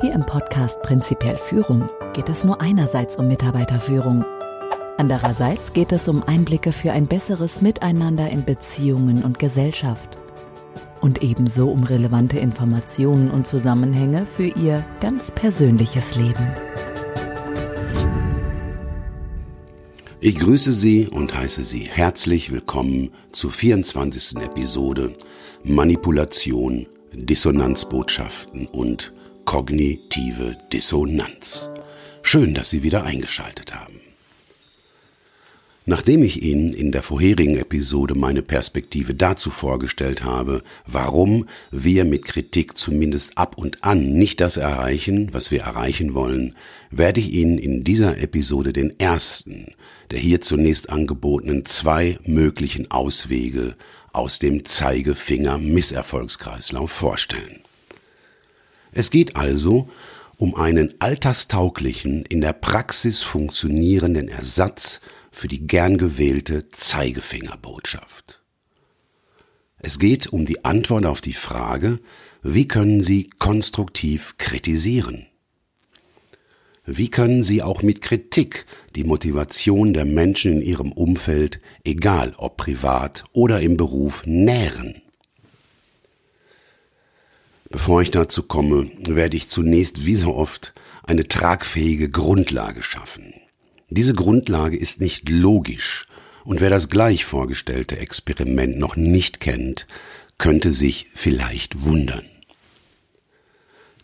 Hier im Podcast Prinzipiell Führung geht es nur einerseits um Mitarbeiterführung. Andererseits geht es um Einblicke für ein besseres Miteinander in Beziehungen und Gesellschaft. Und ebenso um relevante Informationen und Zusammenhänge für Ihr ganz persönliches Leben. Ich grüße Sie und heiße Sie herzlich willkommen zur 24. Episode Manipulation, Dissonanzbotschaften und kognitive Dissonanz. Schön, dass Sie wieder eingeschaltet haben. Nachdem ich Ihnen in der vorherigen Episode meine Perspektive dazu vorgestellt habe, warum wir mit Kritik zumindest ab und an nicht das erreichen, was wir erreichen wollen, werde ich Ihnen in dieser Episode den ersten der hier zunächst angebotenen zwei möglichen Auswege aus dem Zeigefinger-Misserfolgskreislauf vorstellen. Es geht also um einen alterstauglichen, in der Praxis funktionierenden Ersatz für die gern gewählte Zeigefingerbotschaft. Es geht um die Antwort auf die Frage, wie können Sie konstruktiv kritisieren? Wie können Sie auch mit Kritik die Motivation der Menschen in Ihrem Umfeld, egal ob privat oder im Beruf, nähren? Bevor ich dazu komme, werde ich zunächst wie so oft eine tragfähige Grundlage schaffen. Diese Grundlage ist nicht logisch, und wer das gleich vorgestellte Experiment noch nicht kennt, könnte sich vielleicht wundern.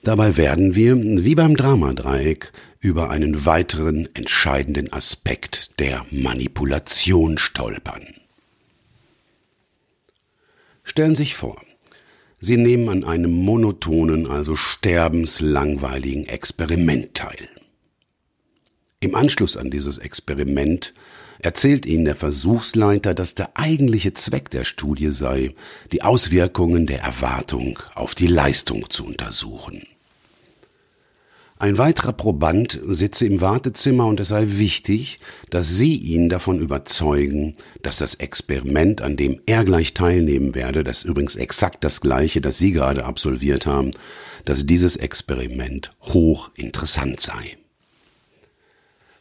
Dabei werden wir, wie beim Dramadreieck, über einen weiteren entscheidenden Aspekt der Manipulation stolpern. Stellen Sie sich vor, Sie nehmen an einem monotonen, also sterbenslangweiligen Experiment teil. Im Anschluss an dieses Experiment erzählt Ihnen der Versuchsleiter, dass der eigentliche Zweck der Studie sei, die Auswirkungen der Erwartung auf die Leistung zu untersuchen. Ein weiterer Proband sitze im Wartezimmer und es sei wichtig, dass Sie ihn davon überzeugen, dass das Experiment, an dem er gleich teilnehmen werde, das übrigens exakt das gleiche, das Sie gerade absolviert haben, dass dieses Experiment hochinteressant sei.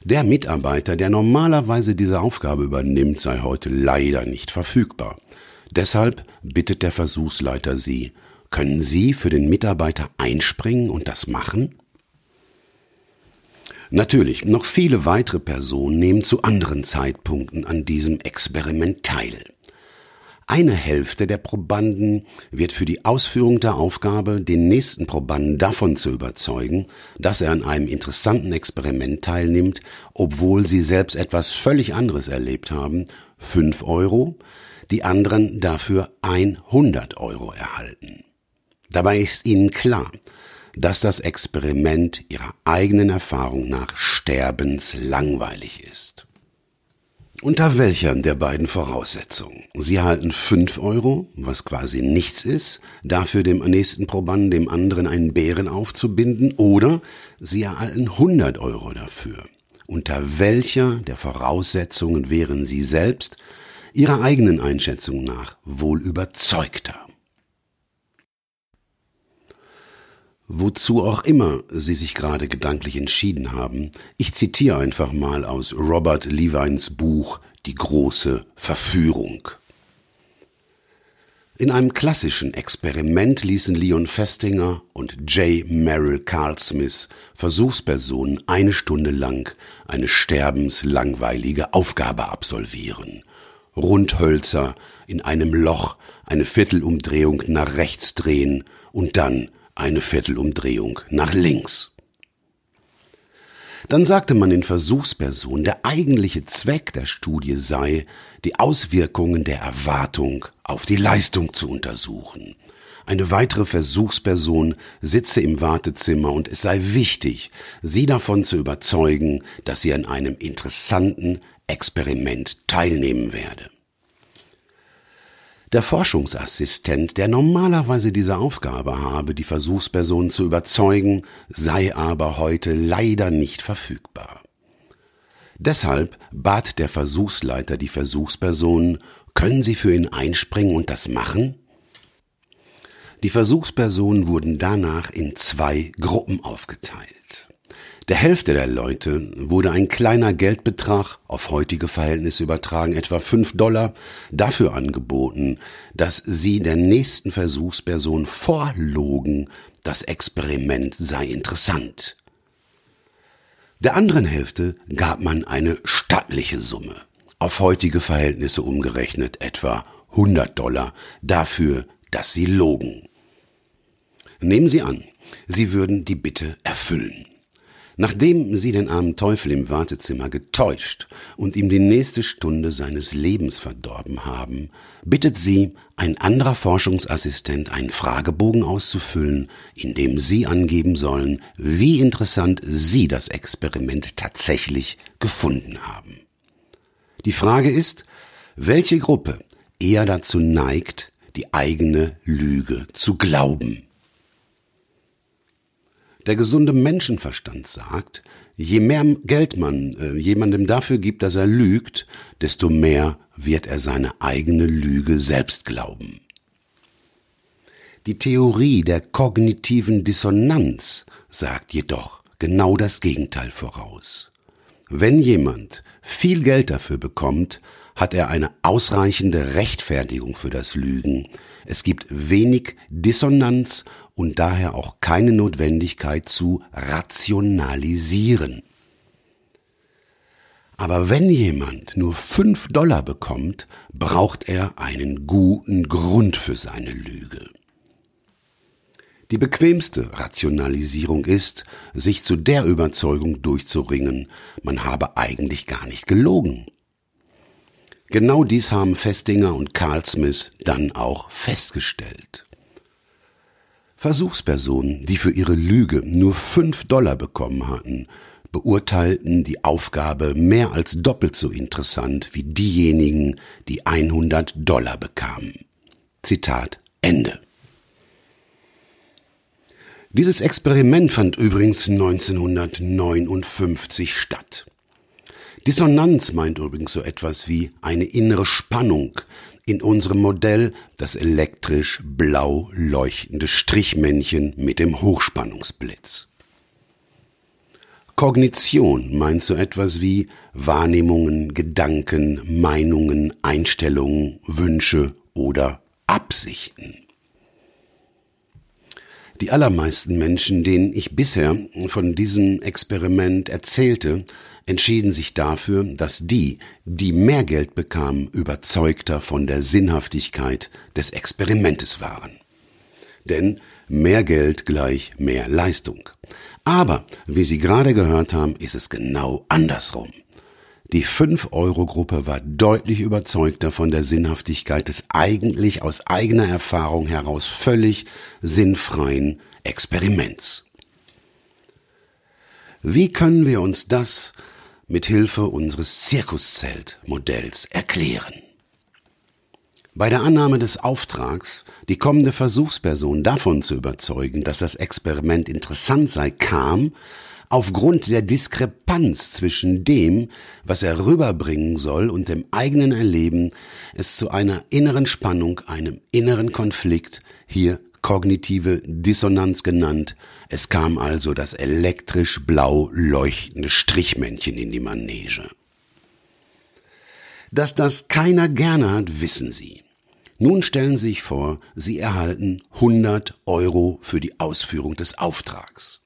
Der Mitarbeiter, der normalerweise diese Aufgabe übernimmt, sei heute leider nicht verfügbar. Deshalb bittet der Versuchsleiter Sie, können Sie für den Mitarbeiter einspringen und das machen? Natürlich, noch viele weitere Personen nehmen zu anderen Zeitpunkten an diesem Experiment teil. Eine Hälfte der Probanden wird für die Ausführung der Aufgabe den nächsten Probanden davon zu überzeugen, dass er an einem interessanten Experiment teilnimmt, obwohl sie selbst etwas völlig anderes erlebt haben, fünf Euro, die anderen dafür 100 Euro erhalten. Dabei ist ihnen klar, dass das Experiment ihrer eigenen Erfahrung nach sterbenslangweilig ist. Unter welcher der beiden Voraussetzungen? Sie erhalten fünf Euro, was quasi nichts ist, dafür dem nächsten Probanden dem anderen einen Bären aufzubinden, oder Sie erhalten 100 Euro dafür. Unter welcher der Voraussetzungen wären Sie selbst Ihrer eigenen Einschätzung nach wohl überzeugter? Wozu auch immer Sie sich gerade gedanklich entschieden haben, ich zitiere einfach mal aus Robert Levines Buch Die große Verführung. In einem klassischen Experiment ließen Leon Festinger und J. Merrill Carl Smith Versuchspersonen eine Stunde lang eine sterbenslangweilige Aufgabe absolvieren. Rundhölzer in einem Loch eine Viertelumdrehung nach rechts drehen und dann eine Viertelumdrehung nach links. Dann sagte man den Versuchspersonen, der eigentliche Zweck der Studie sei, die Auswirkungen der Erwartung auf die Leistung zu untersuchen. Eine weitere Versuchsperson sitze im Wartezimmer und es sei wichtig, sie davon zu überzeugen, dass sie an einem interessanten Experiment teilnehmen werde. Der Forschungsassistent, der normalerweise diese Aufgabe habe, die Versuchsperson zu überzeugen, sei aber heute leider nicht verfügbar. Deshalb bat der Versuchsleiter die Versuchsperson, können Sie für ihn einspringen und das machen? Die Versuchspersonen wurden danach in zwei Gruppen aufgeteilt. Der Hälfte der Leute wurde ein kleiner Geldbetrag, auf heutige Verhältnisse übertragen etwa fünf Dollar, dafür angeboten, dass sie der nächsten Versuchsperson vorlogen, das Experiment sei interessant. Der anderen Hälfte gab man eine stattliche Summe, auf heutige Verhältnisse umgerechnet etwa 100 Dollar, dafür, dass sie logen. Nehmen Sie an, Sie würden die Bitte erfüllen. Nachdem sie den armen Teufel im Wartezimmer getäuscht und ihm die nächste Stunde seines Lebens verdorben haben, bittet sie, ein anderer Forschungsassistent einen Fragebogen auszufüllen, in dem sie angeben sollen, wie interessant sie das Experiment tatsächlich gefunden haben. Die Frage ist, welche Gruppe eher dazu neigt, die eigene Lüge zu glauben. Der gesunde Menschenverstand sagt, je mehr Geld man äh, jemandem dafür gibt, dass er lügt, desto mehr wird er seine eigene Lüge selbst glauben. Die Theorie der kognitiven Dissonanz sagt jedoch genau das Gegenteil voraus. Wenn jemand viel Geld dafür bekommt, hat er eine ausreichende Rechtfertigung für das Lügen. Es gibt wenig Dissonanz und daher auch keine Notwendigkeit zu rationalisieren. Aber wenn jemand nur fünf Dollar bekommt, braucht er einen guten Grund für seine Lüge. Die bequemste Rationalisierung ist, sich zu der Überzeugung durchzuringen, man habe eigentlich gar nicht gelogen. Genau dies haben Festinger und Carl Smith dann auch festgestellt. Versuchspersonen, die für ihre Lüge nur fünf Dollar bekommen hatten, beurteilten die Aufgabe mehr als doppelt so interessant wie diejenigen, die 100 Dollar bekamen. Zitat Ende. Dieses Experiment fand übrigens 1959 statt. Dissonanz meint übrigens so etwas wie eine innere Spannung, in unserem Modell das elektrisch blau leuchtende Strichmännchen mit dem Hochspannungsblitz. Kognition meint so etwas wie Wahrnehmungen, Gedanken, Meinungen, Einstellungen, Wünsche oder Absichten. Die allermeisten Menschen, denen ich bisher von diesem Experiment erzählte, entschieden sich dafür, dass die, die mehr Geld bekamen, überzeugter von der Sinnhaftigkeit des Experimentes waren. Denn mehr Geld gleich mehr Leistung. Aber, wie Sie gerade gehört haben, ist es genau andersrum. Die 5-Euro-Gruppe war deutlich überzeugter von der Sinnhaftigkeit des eigentlich aus eigener Erfahrung heraus völlig sinnfreien Experiments. Wie können wir uns das mit Hilfe unseres Zirkuszeltmodells erklären. Bei der Annahme des Auftrags, die kommende Versuchsperson davon zu überzeugen, dass das Experiment interessant sei, kam, aufgrund der Diskrepanz zwischen dem, was er rüberbringen soll und dem eigenen Erleben, es zu einer inneren Spannung, einem inneren Konflikt, hier kognitive Dissonanz genannt. Es kam also das elektrisch blau leuchtende Strichmännchen in die Manege. Dass das keiner gerne hat, wissen Sie. Nun stellen Sie sich vor, Sie erhalten 100 Euro für die Ausführung des Auftrags.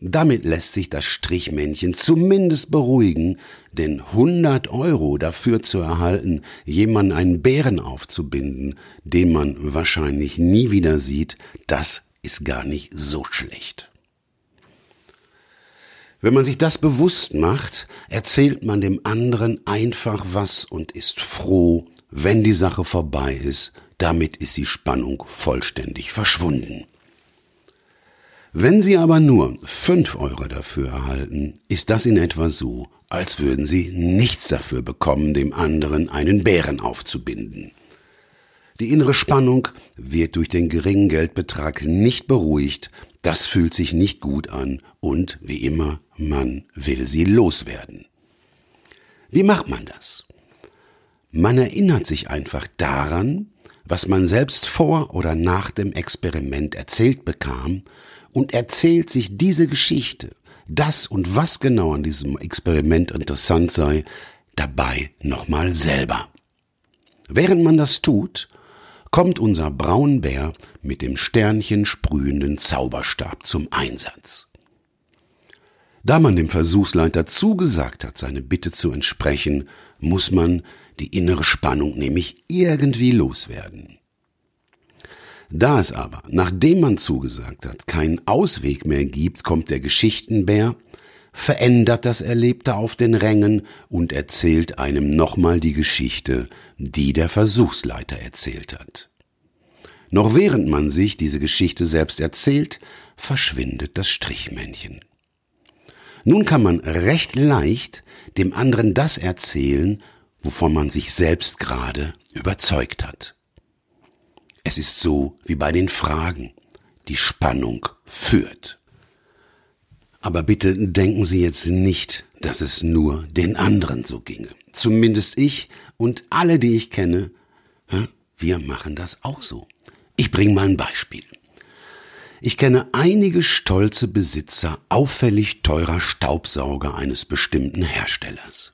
Damit lässt sich das Strichmännchen zumindest beruhigen, denn 100 Euro dafür zu erhalten, jemanden einen Bären aufzubinden, den man wahrscheinlich nie wieder sieht, das ist gar nicht so schlecht. Wenn man sich das bewusst macht, erzählt man dem anderen einfach was und ist froh, wenn die Sache vorbei ist, damit ist die Spannung vollständig verschwunden. Wenn Sie aber nur fünf Euro dafür erhalten, ist das in etwa so, als würden Sie nichts dafür bekommen, dem anderen einen Bären aufzubinden. Die innere Spannung wird durch den geringen Geldbetrag nicht beruhigt, das fühlt sich nicht gut an und, wie immer, man will sie loswerden. Wie macht man das? Man erinnert sich einfach daran, was man selbst vor oder nach dem Experiment erzählt bekam und erzählt sich diese Geschichte, das und was genau an diesem Experiment interessant sei, dabei nochmal selber. Während man das tut, kommt unser Braunbär mit dem Sternchen sprühenden Zauberstab zum Einsatz. Da man dem Versuchsleiter zugesagt hat, seine Bitte zu entsprechen, muss man die innere Spannung nämlich irgendwie loswerden. Da es aber, nachdem man zugesagt hat, keinen Ausweg mehr gibt, kommt der Geschichtenbär, verändert das Erlebte auf den Rängen und erzählt einem nochmal die Geschichte, die der Versuchsleiter erzählt hat. Noch während man sich diese Geschichte selbst erzählt, verschwindet das Strichmännchen. Nun kann man recht leicht dem anderen das erzählen, wovon man sich selbst gerade überzeugt hat. Es ist so wie bei den Fragen. Die Spannung führt. Aber bitte denken Sie jetzt nicht, dass es nur den anderen so ginge. Zumindest ich und alle, die ich kenne, wir machen das auch so. Ich bringe mal ein Beispiel. Ich kenne einige stolze Besitzer auffällig teurer Staubsauger eines bestimmten Herstellers.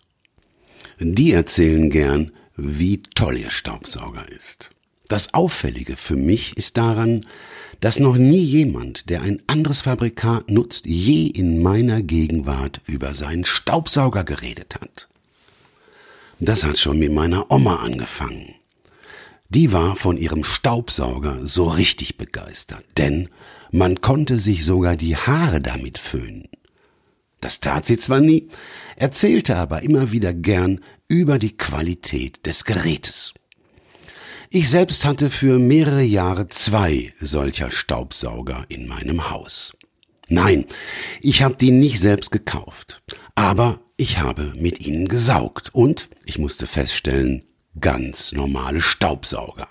Die erzählen gern, wie toll ihr Staubsauger ist. Das Auffällige für mich ist daran, dass noch nie jemand, der ein anderes Fabrikat nutzt, je in meiner Gegenwart über seinen Staubsauger geredet hat. Das hat schon mit meiner Oma angefangen. Die war von ihrem Staubsauger so richtig begeistert, denn man konnte sich sogar die Haare damit föhnen. Das tat sie zwar nie, erzählte aber immer wieder gern über die Qualität des Gerätes. Ich selbst hatte für mehrere Jahre zwei solcher Staubsauger in meinem Haus. Nein, ich habe die nicht selbst gekauft, aber ich habe mit ihnen gesaugt und ich musste feststellen, ganz normale Staubsauger.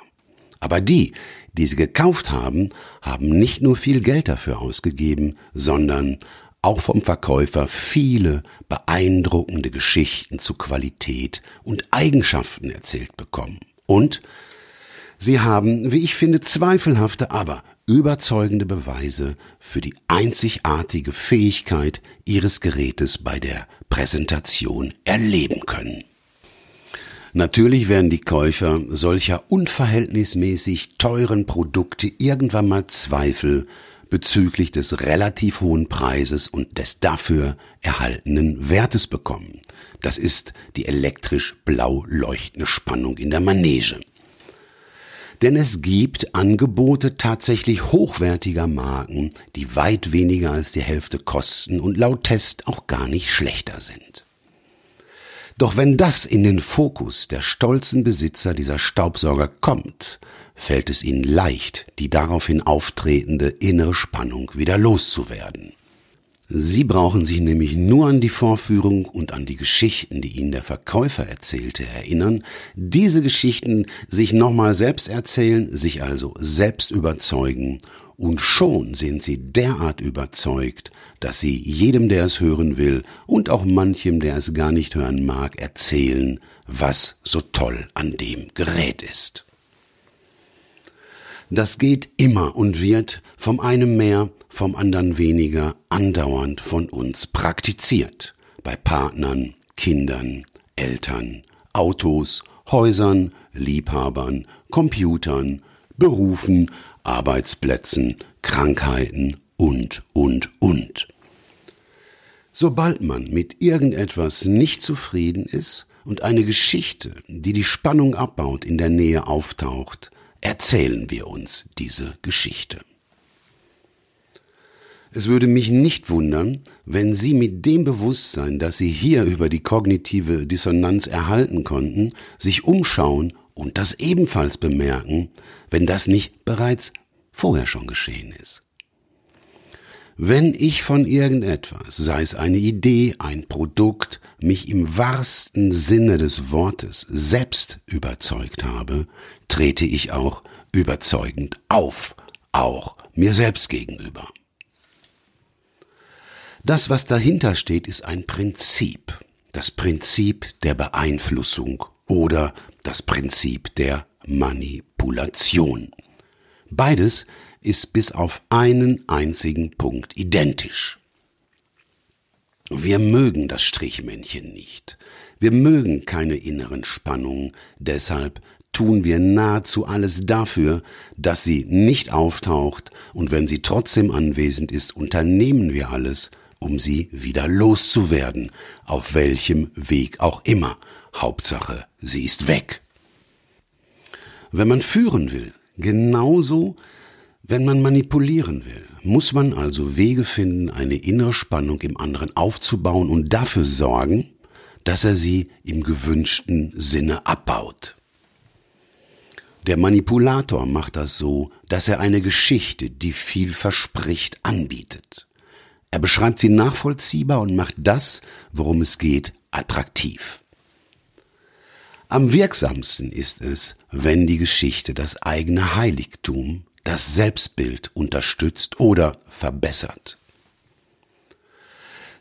Aber die, die sie gekauft haben, haben nicht nur viel Geld dafür ausgegeben, sondern auch vom Verkäufer viele beeindruckende Geschichten zu Qualität und Eigenschaften erzählt bekommen. Und sie haben, wie ich finde, zweifelhafte, aber überzeugende Beweise für die einzigartige Fähigkeit ihres Gerätes bei der Präsentation erleben können. Natürlich werden die Käufer solcher unverhältnismäßig teuren Produkte irgendwann mal Zweifel bezüglich des relativ hohen Preises und des dafür erhaltenen Wertes bekommen. Das ist die elektrisch blau leuchtende Spannung in der Manege. Denn es gibt Angebote tatsächlich hochwertiger Marken, die weit weniger als die Hälfte kosten und laut Test auch gar nicht schlechter sind. Doch wenn das in den Fokus der stolzen Besitzer dieser Staubsauger kommt, fällt es ihnen leicht, die daraufhin auftretende innere Spannung wieder loszuwerden. Sie brauchen sich nämlich nur an die Vorführung und an die Geschichten, die Ihnen der Verkäufer erzählte, erinnern, diese Geschichten sich nochmal selbst erzählen, sich also selbst überzeugen und schon sind sie derart überzeugt, dass sie jedem, der es hören will, und auch manchem, der es gar nicht hören mag, erzählen, was so toll an dem Gerät ist. Das geht immer und wird vom einen mehr, vom anderen weniger andauernd von uns praktiziert. Bei Partnern, Kindern, Eltern, Autos, Häusern, Liebhabern, Computern, Berufen, Arbeitsplätzen, Krankheiten und, und, und. Sobald man mit irgendetwas nicht zufrieden ist und eine Geschichte, die die Spannung abbaut, in der Nähe auftaucht, erzählen wir uns diese Geschichte. Es würde mich nicht wundern, wenn Sie mit dem Bewusstsein, das Sie hier über die kognitive Dissonanz erhalten konnten, sich umschauen und das ebenfalls bemerken, wenn das nicht bereits vorher schon geschehen ist. Wenn ich von irgendetwas, sei es eine Idee, ein Produkt, mich im wahrsten Sinne des Wortes selbst überzeugt habe, trete ich auch überzeugend auf, auch mir selbst gegenüber. Das, was dahinter steht, ist ein Prinzip, das Prinzip der Beeinflussung oder das Prinzip der Manipulation. Beides ist bis auf einen einzigen Punkt identisch. Wir mögen das Strichmännchen nicht. Wir mögen keine inneren Spannungen, deshalb tun wir nahezu alles dafür, dass sie nicht auftaucht, und wenn sie trotzdem anwesend ist, unternehmen wir alles, um sie wieder loszuwerden, auf welchem Weg auch immer. Hauptsache, sie ist weg. Wenn man führen will, genauso wenn man manipulieren will, muss man also Wege finden, eine innere Spannung im anderen aufzubauen und dafür sorgen, dass er sie im gewünschten Sinne abbaut. Der Manipulator macht das so, dass er eine Geschichte, die viel verspricht, anbietet. Er beschreibt sie nachvollziehbar und macht das, worum es geht, attraktiv. Am wirksamsten ist es, wenn die Geschichte das eigene Heiligtum, das Selbstbild unterstützt oder verbessert.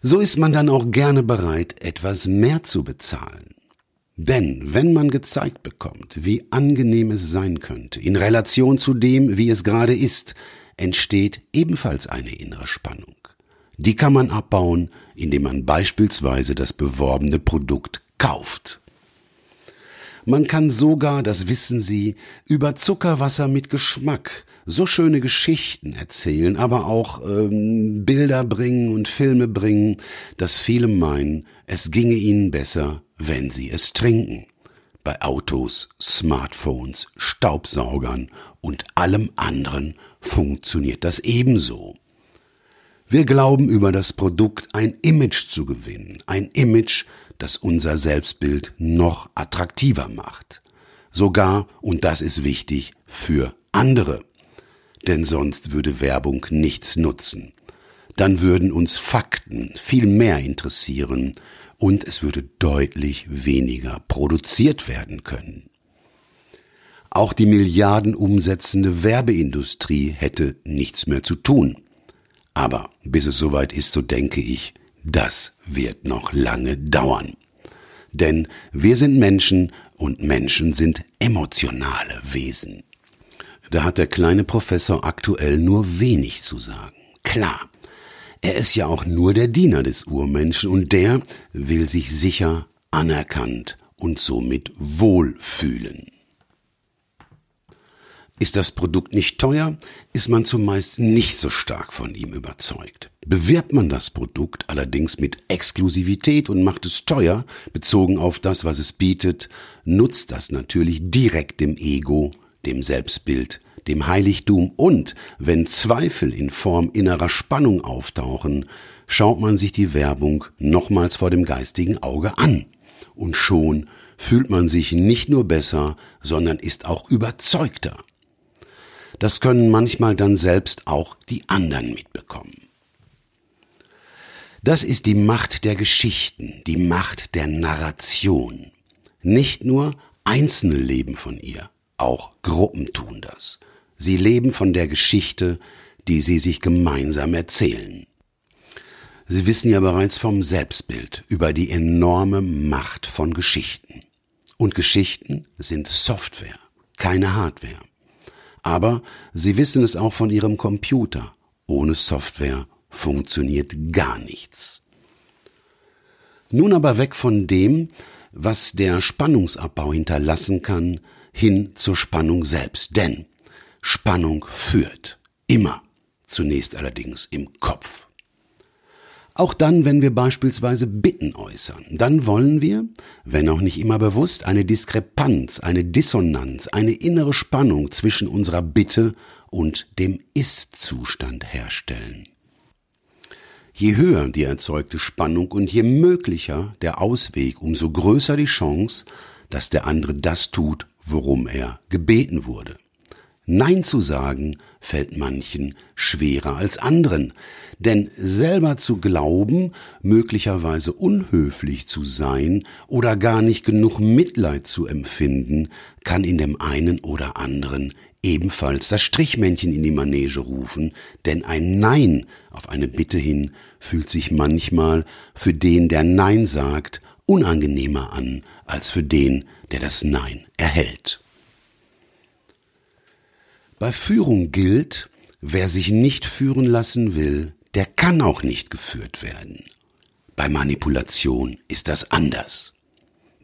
So ist man dann auch gerne bereit, etwas mehr zu bezahlen. Denn wenn man gezeigt bekommt, wie angenehm es sein könnte, in Relation zu dem, wie es gerade ist, entsteht ebenfalls eine innere Spannung. Die kann man abbauen, indem man beispielsweise das beworbene Produkt kauft. Man kann sogar, das wissen Sie, über Zuckerwasser mit Geschmack so schöne Geschichten erzählen, aber auch ähm, Bilder bringen und Filme bringen, dass viele meinen, es ginge ihnen besser, wenn sie es trinken. Bei Autos, Smartphones, Staubsaugern und allem anderen funktioniert das ebenso. Wir glauben über das Produkt ein Image zu gewinnen, ein Image, das unser Selbstbild noch attraktiver macht. Sogar, und das ist wichtig, für andere denn sonst würde Werbung nichts nutzen. Dann würden uns Fakten viel mehr interessieren und es würde deutlich weniger produziert werden können. Auch die milliardenumsetzende Werbeindustrie hätte nichts mehr zu tun. Aber bis es soweit ist, so denke ich, das wird noch lange dauern. Denn wir sind Menschen und Menschen sind emotionale Wesen. Da hat der kleine Professor aktuell nur wenig zu sagen. Klar, er ist ja auch nur der Diener des Urmenschen und der will sich sicher anerkannt und somit wohlfühlen. Ist das Produkt nicht teuer, ist man zumeist nicht so stark von ihm überzeugt. Bewirbt man das Produkt allerdings mit Exklusivität und macht es teuer, bezogen auf das, was es bietet, nutzt das natürlich direkt dem Ego dem Selbstbild, dem Heiligtum und wenn Zweifel in Form innerer Spannung auftauchen, schaut man sich die Werbung nochmals vor dem geistigen Auge an. Und schon fühlt man sich nicht nur besser, sondern ist auch überzeugter. Das können manchmal dann selbst auch die anderen mitbekommen. Das ist die Macht der Geschichten, die Macht der Narration. Nicht nur Einzelne leben von ihr, auch Gruppen tun das. Sie leben von der Geschichte, die sie sich gemeinsam erzählen. Sie wissen ja bereits vom Selbstbild über die enorme Macht von Geschichten. Und Geschichten sind Software, keine Hardware. Aber Sie wissen es auch von Ihrem Computer. Ohne Software funktioniert gar nichts. Nun aber weg von dem, was der Spannungsabbau hinterlassen kann, hin zur Spannung selbst. Denn Spannung führt. Immer. Zunächst allerdings im Kopf. Auch dann, wenn wir beispielsweise Bitten äußern, dann wollen wir, wenn auch nicht immer bewusst, eine Diskrepanz, eine Dissonanz, eine innere Spannung zwischen unserer Bitte und dem Ist-Zustand herstellen. Je höher die erzeugte Spannung und je möglicher der Ausweg, umso größer die Chance, dass der andere das tut, worum er gebeten wurde. Nein zu sagen fällt manchen schwerer als anderen, denn selber zu glauben, möglicherweise unhöflich zu sein oder gar nicht genug Mitleid zu empfinden, kann in dem einen oder anderen ebenfalls das Strichmännchen in die Manege rufen, denn ein Nein auf eine Bitte hin fühlt sich manchmal für den, der Nein sagt, unangenehmer an als für den, der das Nein erhält. Bei Führung gilt, wer sich nicht führen lassen will, der kann auch nicht geführt werden. Bei Manipulation ist das anders.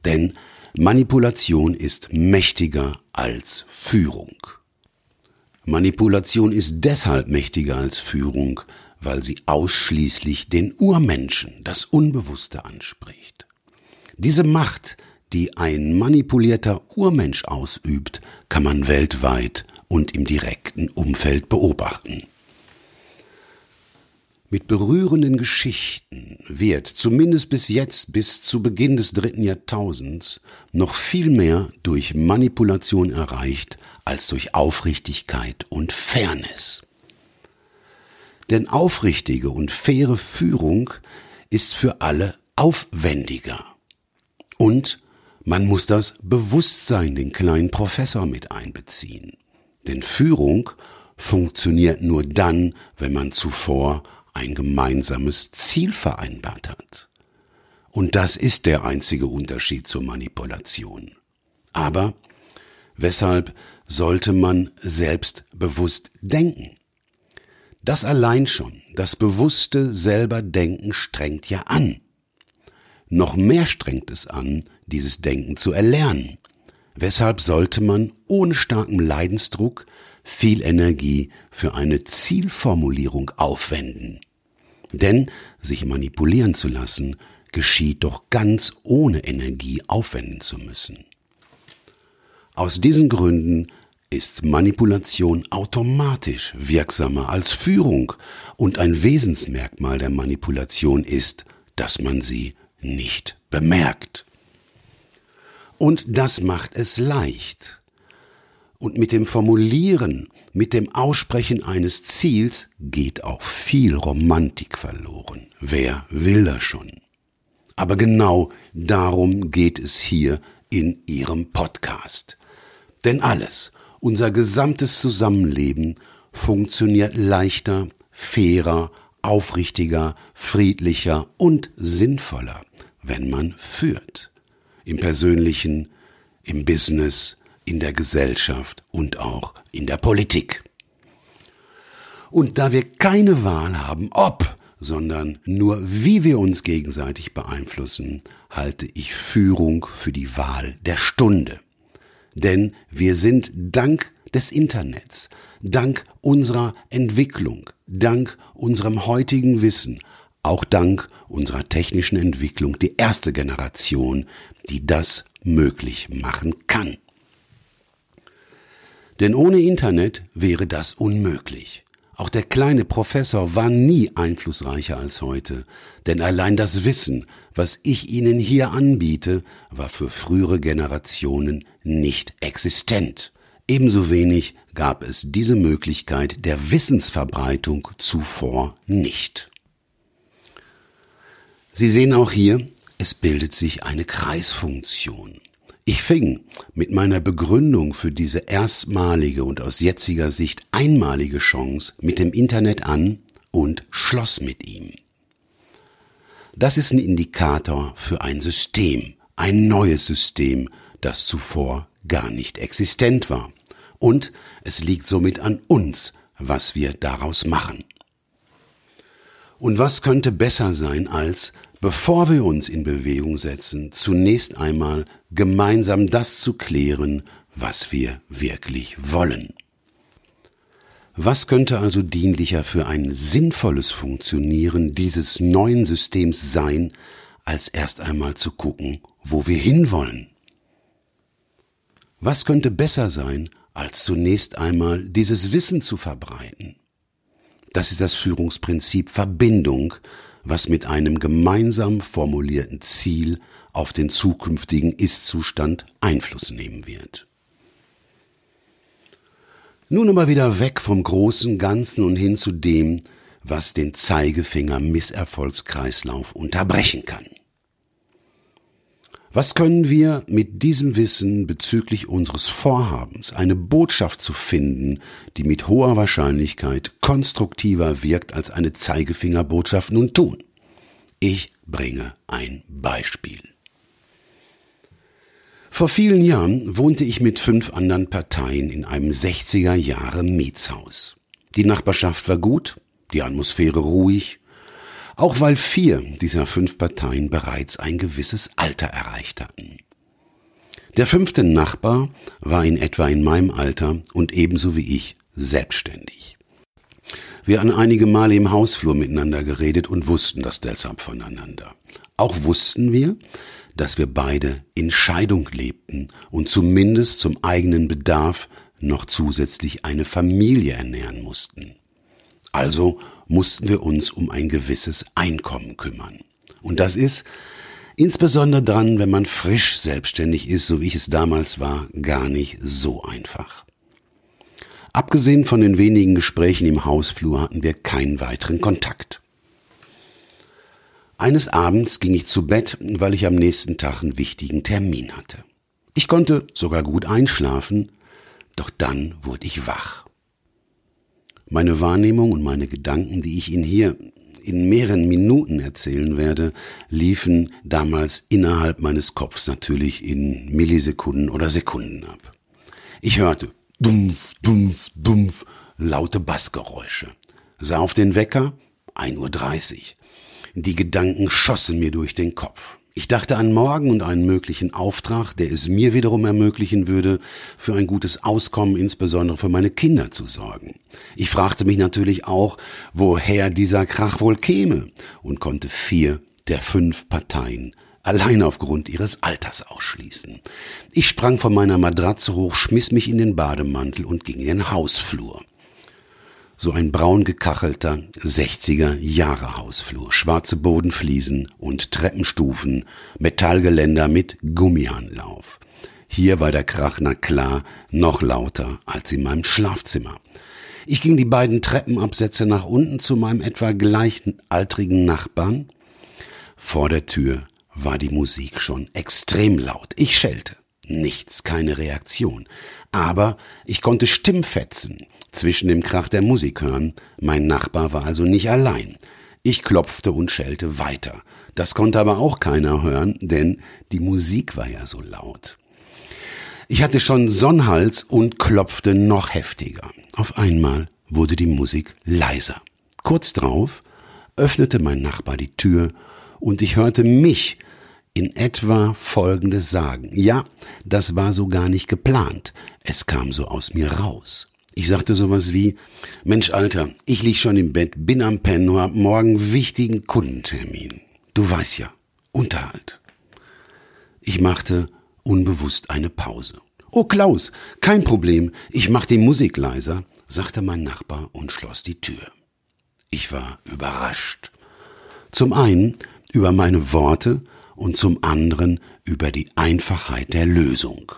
Denn Manipulation ist mächtiger als Führung. Manipulation ist deshalb mächtiger als Führung, weil sie ausschließlich den Urmenschen, das Unbewusste anspricht. Diese Macht, die ein manipulierter Urmensch ausübt, kann man weltweit und im direkten Umfeld beobachten. Mit berührenden Geschichten wird, zumindest bis jetzt, bis zu Beginn des dritten Jahrtausends, noch viel mehr durch Manipulation erreicht als durch Aufrichtigkeit und Fairness. Denn aufrichtige und faire Führung ist für alle aufwendiger. Und man muss das Bewusstsein, den kleinen Professor mit einbeziehen. Denn Führung funktioniert nur dann, wenn man zuvor ein gemeinsames Ziel vereinbart hat. Und das ist der einzige Unterschied zur Manipulation. Aber weshalb sollte man selbstbewusst denken? Das allein schon, das bewusste selber Denken strengt ja an. Noch mehr strengt es an, dieses Denken zu erlernen. Weshalb sollte man ohne starken Leidensdruck viel Energie für eine Zielformulierung aufwenden? Denn sich manipulieren zu lassen, geschieht doch ganz ohne Energie aufwenden zu müssen. Aus diesen Gründen ist Manipulation automatisch wirksamer als Führung und ein Wesensmerkmal der Manipulation ist, dass man sie nicht bemerkt. Und das macht es leicht. Und mit dem Formulieren mit dem Aussprechen eines Ziels geht auch viel Romantik verloren. Wer will das schon? Aber genau darum geht es hier in Ihrem Podcast. Denn alles, unser gesamtes Zusammenleben funktioniert leichter, fairer, aufrichtiger, friedlicher und sinnvoller, wenn man führt. Im persönlichen, im Business, in der Gesellschaft und auch in der Politik. Und da wir keine Wahl haben, ob, sondern nur wie wir uns gegenseitig beeinflussen, halte ich Führung für die Wahl der Stunde. Denn wir sind dank des Internets, dank unserer Entwicklung, dank unserem heutigen Wissen, auch dank unserer technischen Entwicklung die erste Generation, die das möglich machen kann. Denn ohne Internet wäre das unmöglich. Auch der kleine Professor war nie einflussreicher als heute, denn allein das Wissen, was ich Ihnen hier anbiete, war für frühere Generationen nicht existent. Ebenso wenig gab es diese Möglichkeit der Wissensverbreitung zuvor nicht. Sie sehen auch hier, es bildet sich eine Kreisfunktion. Ich fing mit meiner Begründung für diese erstmalige und aus jetziger Sicht einmalige Chance mit dem Internet an und schloss mit ihm. Das ist ein Indikator für ein System, ein neues System, das zuvor gar nicht existent war. Und es liegt somit an uns, was wir daraus machen. Und was könnte besser sein, als bevor wir uns in Bewegung setzen, zunächst einmal gemeinsam das zu klären, was wir wirklich wollen. Was könnte also dienlicher für ein sinnvolles Funktionieren dieses neuen Systems sein, als erst einmal zu gucken, wo wir hinwollen? Was könnte besser sein, als zunächst einmal dieses Wissen zu verbreiten? Das ist das Führungsprinzip Verbindung, was mit einem gemeinsam formulierten Ziel auf den zukünftigen Ist-Zustand Einfluss nehmen wird. Nun aber wieder weg vom großen Ganzen und hin zu dem, was den Zeigefinger-Misserfolgskreislauf unterbrechen kann. Was können wir mit diesem Wissen bezüglich unseres Vorhabens, eine Botschaft zu finden, die mit hoher Wahrscheinlichkeit konstruktiver wirkt als eine Zeigefingerbotschaft nun tun? Ich bringe ein Beispiel. Vor vielen Jahren wohnte ich mit fünf anderen Parteien in einem 60er Jahre Mietshaus. Die Nachbarschaft war gut, die Atmosphäre ruhig, auch weil vier dieser fünf Parteien bereits ein gewisses Alter erreicht hatten. Der fünfte Nachbar war in etwa in meinem Alter und ebenso wie ich selbstständig. Wir hatten einige Male im Hausflur miteinander geredet und wussten das deshalb voneinander. Auch wussten wir, dass wir beide in Scheidung lebten und zumindest zum eigenen Bedarf noch zusätzlich eine Familie ernähren mussten. Also mussten wir uns um ein gewisses Einkommen kümmern. Und das ist, insbesondere dann, wenn man frisch selbstständig ist, so wie ich es damals war, gar nicht so einfach. Abgesehen von den wenigen Gesprächen im Hausflur hatten wir keinen weiteren Kontakt. Eines Abends ging ich zu Bett, weil ich am nächsten Tag einen wichtigen Termin hatte. Ich konnte sogar gut einschlafen, doch dann wurde ich wach. Meine Wahrnehmung und meine Gedanken, die ich Ihnen hier in mehreren Minuten erzählen werde, liefen damals innerhalb meines Kopfs natürlich in Millisekunden oder Sekunden ab. Ich hörte dumpf, dumpf, dumpf, laute Bassgeräusche, sah auf den Wecker, 1.30 Uhr. Die Gedanken schossen mir durch den Kopf. Ich dachte an morgen und einen möglichen Auftrag, der es mir wiederum ermöglichen würde, für ein gutes Auskommen insbesondere für meine Kinder zu sorgen. Ich fragte mich natürlich auch, woher dieser Krach wohl käme und konnte vier der fünf Parteien allein aufgrund ihres Alters ausschließen. Ich sprang von meiner Matratze hoch, schmiss mich in den Bademantel und ging in den Hausflur so ein braun gekachelter 60er Jahre Hausflur, schwarze Bodenfliesen und Treppenstufen, Metallgeländer mit Gummianlauf. Hier war der Krach, na klar, noch lauter als in meinem Schlafzimmer. Ich ging die beiden Treppenabsätze nach unten zu meinem etwa gleichaltrigen Nachbarn. Vor der Tür war die Musik schon extrem laut. Ich schellte. Nichts, keine Reaktion. Aber ich konnte Stimmfetzen zwischen dem Krach der Musik hören. Mein Nachbar war also nicht allein. Ich klopfte und schellte weiter. Das konnte aber auch keiner hören, denn die Musik war ja so laut. Ich hatte schon Sonnenhals und klopfte noch heftiger. Auf einmal wurde die Musik leiser. Kurz drauf öffnete mein Nachbar die Tür und ich hörte mich in etwa Folgendes sagen. Ja, das war so gar nicht geplant. Es kam so aus mir raus. Ich sagte sowas wie, Mensch Alter, ich lieg schon im Bett, bin am Pennen hab morgen wichtigen Kundentermin. Du weißt ja, Unterhalt. Ich machte unbewusst eine Pause. Oh Klaus, kein Problem, ich mach die Musik leiser, sagte mein Nachbar und schloss die Tür. Ich war überrascht. Zum einen über meine Worte und zum anderen über die Einfachheit der Lösung.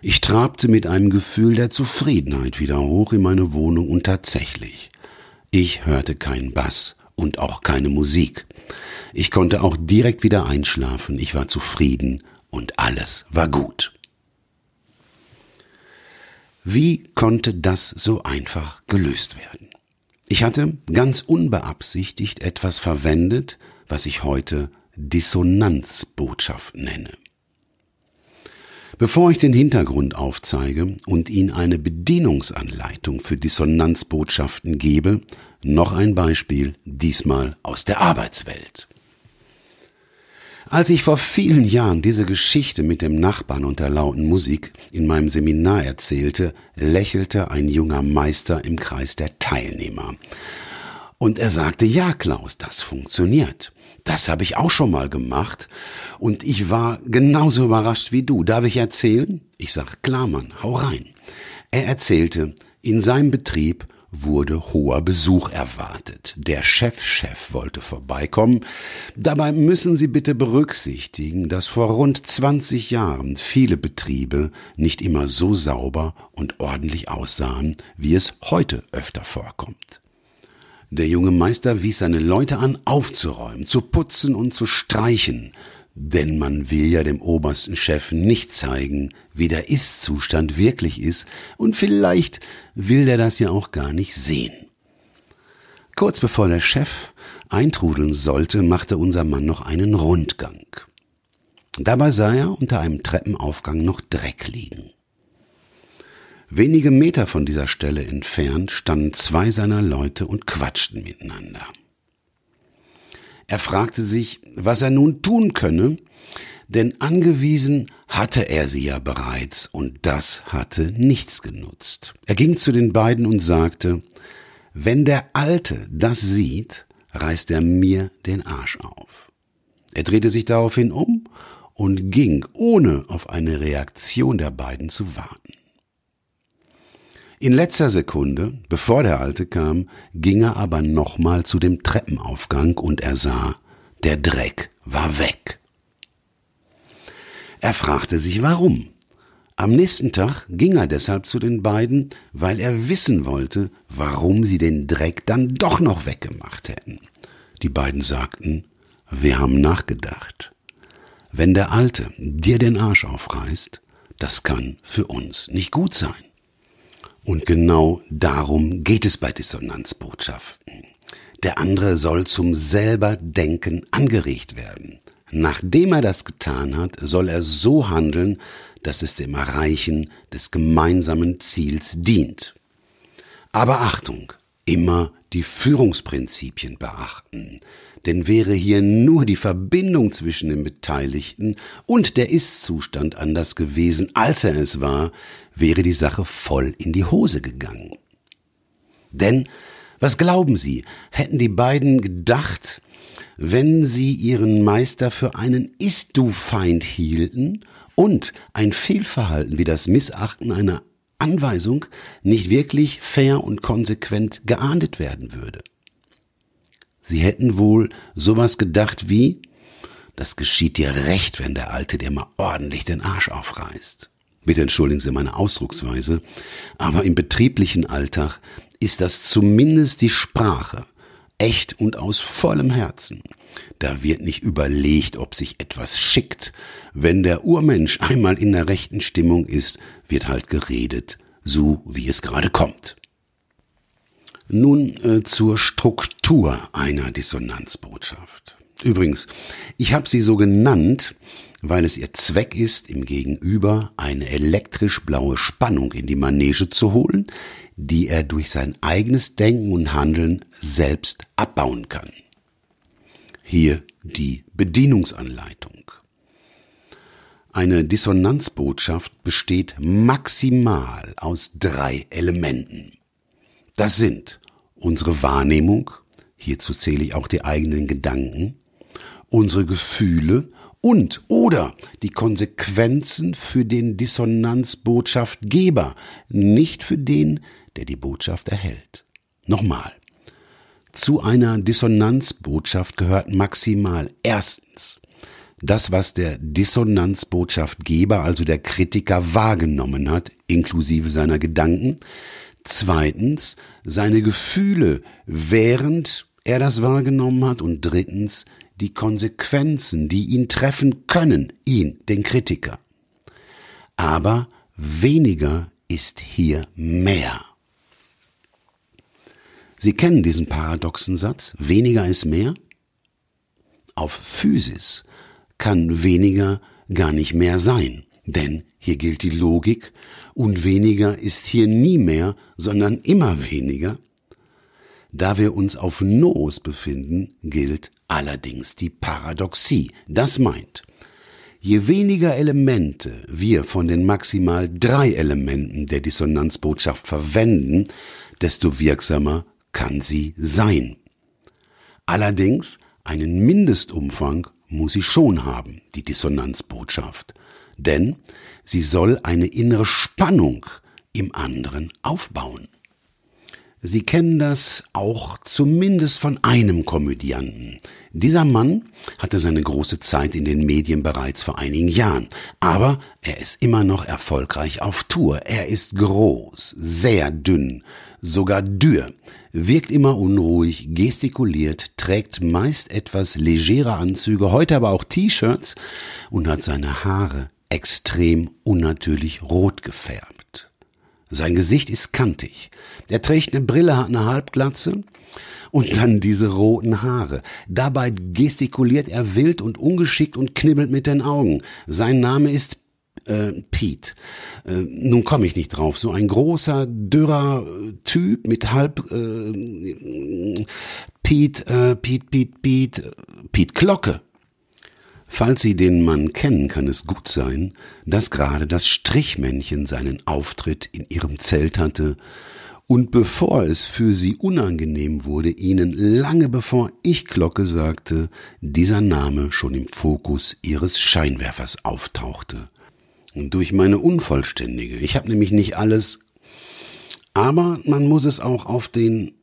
Ich trabte mit einem Gefühl der Zufriedenheit wieder hoch in meine Wohnung und tatsächlich, ich hörte keinen Bass und auch keine Musik. Ich konnte auch direkt wieder einschlafen, ich war zufrieden und alles war gut. Wie konnte das so einfach gelöst werden? Ich hatte ganz unbeabsichtigt etwas verwendet, was ich heute Dissonanzbotschaft nenne. Bevor ich den Hintergrund aufzeige und Ihnen eine Bedienungsanleitung für Dissonanzbotschaften gebe, noch ein Beispiel, diesmal aus der Arbeitswelt. Als ich vor vielen Jahren diese Geschichte mit dem Nachbarn und der lauten Musik in meinem Seminar erzählte, lächelte ein junger Meister im Kreis der Teilnehmer. Und er sagte, ja Klaus, das funktioniert. Das habe ich auch schon mal gemacht und ich war genauso überrascht wie du. Darf ich erzählen? Ich sag, klar Mann, hau rein. Er erzählte, in seinem Betrieb wurde hoher Besuch erwartet. Der Chefchef -Chef wollte vorbeikommen. Dabei müssen Sie bitte berücksichtigen, dass vor rund 20 Jahren viele Betriebe nicht immer so sauber und ordentlich aussahen, wie es heute öfter vorkommt. Der junge Meister wies seine Leute an, aufzuräumen, zu putzen und zu streichen, denn man will ja dem obersten Chef nicht zeigen, wie der Ist-Zustand wirklich ist, und vielleicht will der das ja auch gar nicht sehen. Kurz bevor der Chef eintrudeln sollte, machte unser Mann noch einen Rundgang. Dabei sah er unter einem Treppenaufgang noch Dreck liegen. Wenige Meter von dieser Stelle entfernt standen zwei seiner Leute und quatschten miteinander. Er fragte sich, was er nun tun könne, denn angewiesen hatte er sie ja bereits, und das hatte nichts genutzt. Er ging zu den beiden und sagte, wenn der Alte das sieht, reißt er mir den Arsch auf. Er drehte sich daraufhin um und ging, ohne auf eine Reaktion der beiden zu warten. In letzter Sekunde, bevor der Alte kam, ging er aber nochmal zu dem Treppenaufgang und er sah, der Dreck war weg. Er fragte sich warum. Am nächsten Tag ging er deshalb zu den beiden, weil er wissen wollte, warum sie den Dreck dann doch noch weggemacht hätten. Die beiden sagten, wir haben nachgedacht. Wenn der Alte dir den Arsch aufreißt, das kann für uns nicht gut sein. Und genau darum geht es bei Dissonanzbotschaften. Der andere soll zum selber Denken angeregt werden. Nachdem er das getan hat, soll er so handeln, dass es dem Erreichen des gemeinsamen Ziels dient. Aber Achtung, immer die Führungsprinzipien beachten, denn wäre hier nur die Verbindung zwischen den Beteiligten und der Ist-Zustand anders gewesen, als er es war, wäre die Sache voll in die Hose gegangen. Denn, was glauben Sie, hätten die beiden gedacht, wenn sie ihren Meister für einen Ist-Du-Feind hielten und ein Fehlverhalten wie das Missachten einer Anweisung nicht wirklich fair und konsequent geahndet werden würde. Sie hätten wohl sowas gedacht wie, das geschieht dir recht, wenn der Alte dir mal ordentlich den Arsch aufreißt. Bitte entschuldigen Sie meine Ausdrucksweise, aber im betrieblichen Alltag ist das zumindest die Sprache, echt und aus vollem Herzen. Da wird nicht überlegt, ob sich etwas schickt. Wenn der Urmensch einmal in der rechten Stimmung ist, wird halt geredet, so wie es gerade kommt. Nun äh, zur Struktur einer Dissonanzbotschaft. Übrigens, ich habe sie so genannt, weil es ihr Zweck ist, im Gegenüber eine elektrisch blaue Spannung in die Manege zu holen, die er durch sein eigenes Denken und Handeln selbst abbauen kann. Hier die Bedienungsanleitung. Eine Dissonanzbotschaft besteht maximal aus drei Elementen. Das sind unsere Wahrnehmung, hierzu zähle ich auch die eigenen Gedanken, unsere Gefühle und oder die Konsequenzen für den Dissonanzbotschaftgeber, nicht für den, der die Botschaft erhält. Nochmal. Zu einer Dissonanzbotschaft gehört maximal erstens das, was der Dissonanzbotschaftgeber, also der Kritiker, wahrgenommen hat, inklusive seiner Gedanken. Zweitens seine Gefühle, während er das wahrgenommen hat. Und drittens die Konsequenzen, die ihn treffen können, ihn, den Kritiker. Aber weniger ist hier mehr. Sie kennen diesen paradoxen Satz, weniger ist mehr? Auf Physis kann weniger gar nicht mehr sein, denn hier gilt die Logik und weniger ist hier nie mehr, sondern immer weniger. Da wir uns auf Noos befinden, gilt allerdings die Paradoxie. Das meint, je weniger Elemente wir von den maximal drei Elementen der Dissonanzbotschaft verwenden, desto wirksamer kann sie sein. Allerdings einen Mindestumfang muss sie schon haben, die Dissonanzbotschaft, denn sie soll eine innere Spannung im anderen aufbauen. Sie kennen das auch zumindest von einem Komödianten. Dieser Mann hatte seine große Zeit in den Medien bereits vor einigen Jahren, aber er ist immer noch erfolgreich auf Tour. Er ist groß, sehr dünn, sogar dürr, wirkt immer unruhig, gestikuliert, trägt meist etwas legere Anzüge, heute aber auch T-Shirts und hat seine Haare extrem unnatürlich rot gefärbt. Sein Gesicht ist kantig. Er trägt eine Brille, hat eine Halbglatze Und dann diese roten Haare. Dabei gestikuliert er wild und ungeschickt und knibbelt mit den Augen. Sein Name ist äh, Pete. Äh, nun komme ich nicht drauf. So ein großer, dürrer Typ mit halb äh, Pete, äh, Pete, Pete, Pete, Pete Glocke. Falls Sie den Mann kennen, kann es gut sein, dass gerade das Strichmännchen seinen Auftritt in Ihrem Zelt hatte und bevor es für sie unangenehm wurde, ihnen lange bevor ich Glocke sagte, dieser Name schon im Fokus ihres Scheinwerfers auftauchte. Und durch meine unvollständige, ich habe nämlich nicht alles, aber man muss es auch auf den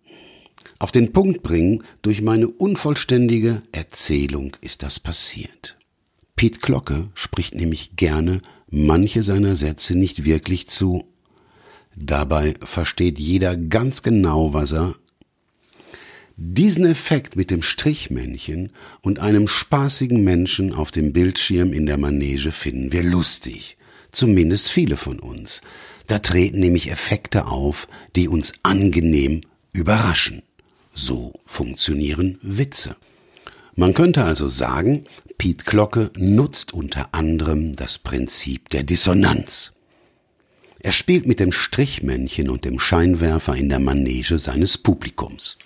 auf den Punkt bringen, durch meine unvollständige Erzählung ist das passiert. Piet Glocke spricht nämlich gerne manche seiner Sätze nicht wirklich zu Dabei versteht jeder ganz genau, was er. Diesen Effekt mit dem Strichmännchen und einem spaßigen Menschen auf dem Bildschirm in der Manege finden wir lustig. Zumindest viele von uns. Da treten nämlich Effekte auf, die uns angenehm überraschen. So funktionieren Witze. Man könnte also sagen, Piet Glocke nutzt unter anderem das Prinzip der Dissonanz. Er spielt mit dem Strichmännchen und dem Scheinwerfer in der Manege seines Publikums.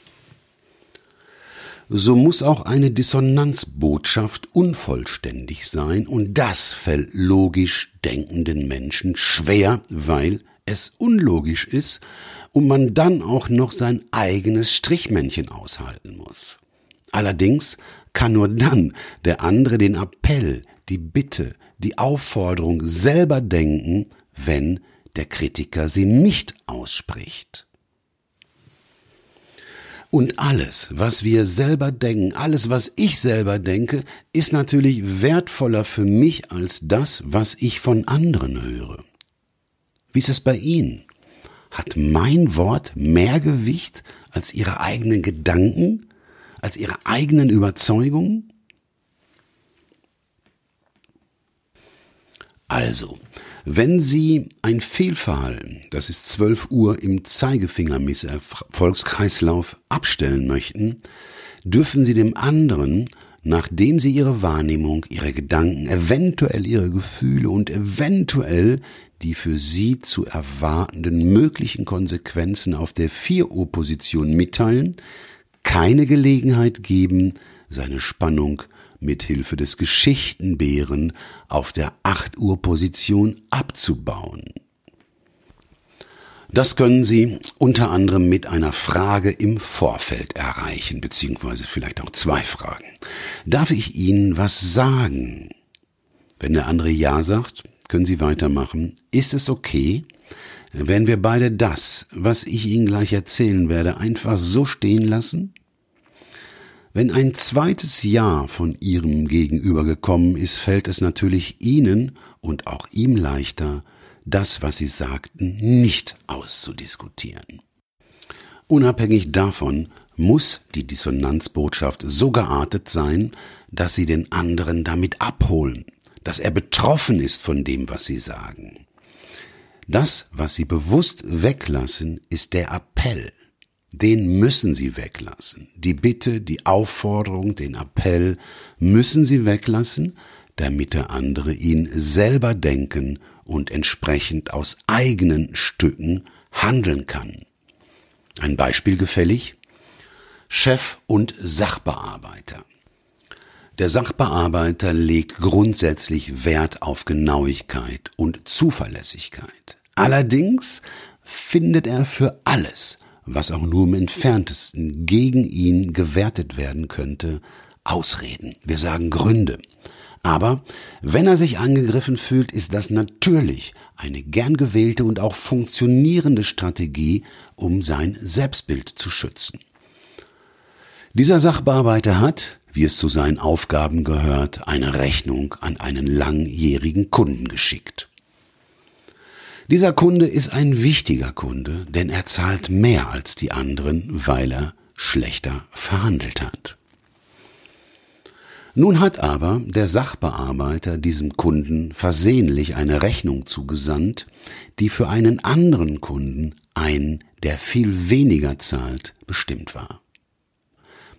So muss auch eine Dissonanzbotschaft unvollständig sein, und das fällt logisch denkenden Menschen schwer, weil es unlogisch ist und man dann auch noch sein eigenes Strichmännchen aushalten muss. Allerdings kann nur dann der andere den Appell, die Bitte, die Aufforderung selber denken, wenn der Kritiker sie nicht ausspricht. Und alles, was wir selber denken, alles, was ich selber denke, ist natürlich wertvoller für mich als das, was ich von anderen höre. Wie ist es bei Ihnen? Hat mein Wort mehr Gewicht als Ihre eigenen Gedanken, als Ihre eigenen Überzeugungen? Also, wenn Sie ein Fehlverhalten, das ist 12 Uhr im Zeigefingermisserfolgskreislauf, abstellen möchten, dürfen Sie dem anderen, nachdem Sie Ihre Wahrnehmung, Ihre Gedanken, eventuell Ihre Gefühle und eventuell die für Sie zu erwartenden möglichen Konsequenzen auf der 4 Uhr Position mitteilen, keine Gelegenheit geben, seine Spannung mit Hilfe des Geschichtenbären auf der 8 Uhr Position abzubauen. Das können Sie unter anderem mit einer Frage im Vorfeld erreichen, beziehungsweise vielleicht auch zwei Fragen. Darf ich Ihnen was sagen? Wenn der andere Ja sagt, können Sie weitermachen. Ist es okay? Wenn wir beide das, was ich Ihnen gleich erzählen werde, einfach so stehen lassen? Wenn ein zweites Ja von Ihrem Gegenüber gekommen ist, fällt es natürlich Ihnen und auch ihm leichter, das, was Sie sagten, nicht auszudiskutieren. Unabhängig davon muss die Dissonanzbotschaft so geartet sein, dass Sie den anderen damit abholen, dass er betroffen ist von dem, was Sie sagen. Das, was Sie bewusst weglassen, ist der Appell, den müssen Sie weglassen. Die Bitte, die Aufforderung, den Appell müssen Sie weglassen, damit der andere ihn selber denken und entsprechend aus eigenen Stücken handeln kann. Ein Beispiel gefällig? Chef und Sachbearbeiter. Der Sachbearbeiter legt grundsätzlich Wert auf Genauigkeit und Zuverlässigkeit. Allerdings findet er für alles, was auch nur im entferntesten gegen ihn gewertet werden könnte, Ausreden. Wir sagen Gründe. Aber wenn er sich angegriffen fühlt, ist das natürlich eine gern gewählte und auch funktionierende Strategie, um sein Selbstbild zu schützen. Dieser Sachbearbeiter hat, wie es zu seinen Aufgaben gehört, eine Rechnung an einen langjährigen Kunden geschickt. Dieser Kunde ist ein wichtiger Kunde, denn er zahlt mehr als die anderen, weil er schlechter verhandelt hat. Nun hat aber der Sachbearbeiter diesem Kunden versehentlich eine Rechnung zugesandt, die für einen anderen Kunden, einen, der viel weniger zahlt, bestimmt war.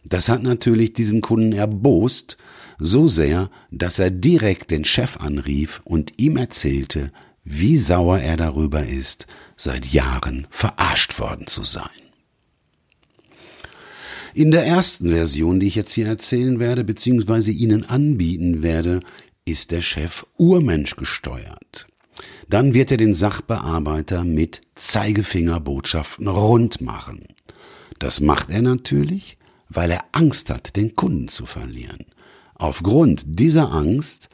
Das hat natürlich diesen Kunden erbost, so sehr, dass er direkt den Chef anrief und ihm erzählte, wie sauer er darüber ist, seit Jahren verarscht worden zu sein. In der ersten Version, die ich jetzt hier erzählen werde, beziehungsweise Ihnen anbieten werde, ist der Chef Urmensch gesteuert. Dann wird er den Sachbearbeiter mit Zeigefingerbotschaften rund machen. Das macht er natürlich, weil er Angst hat, den Kunden zu verlieren. Aufgrund dieser Angst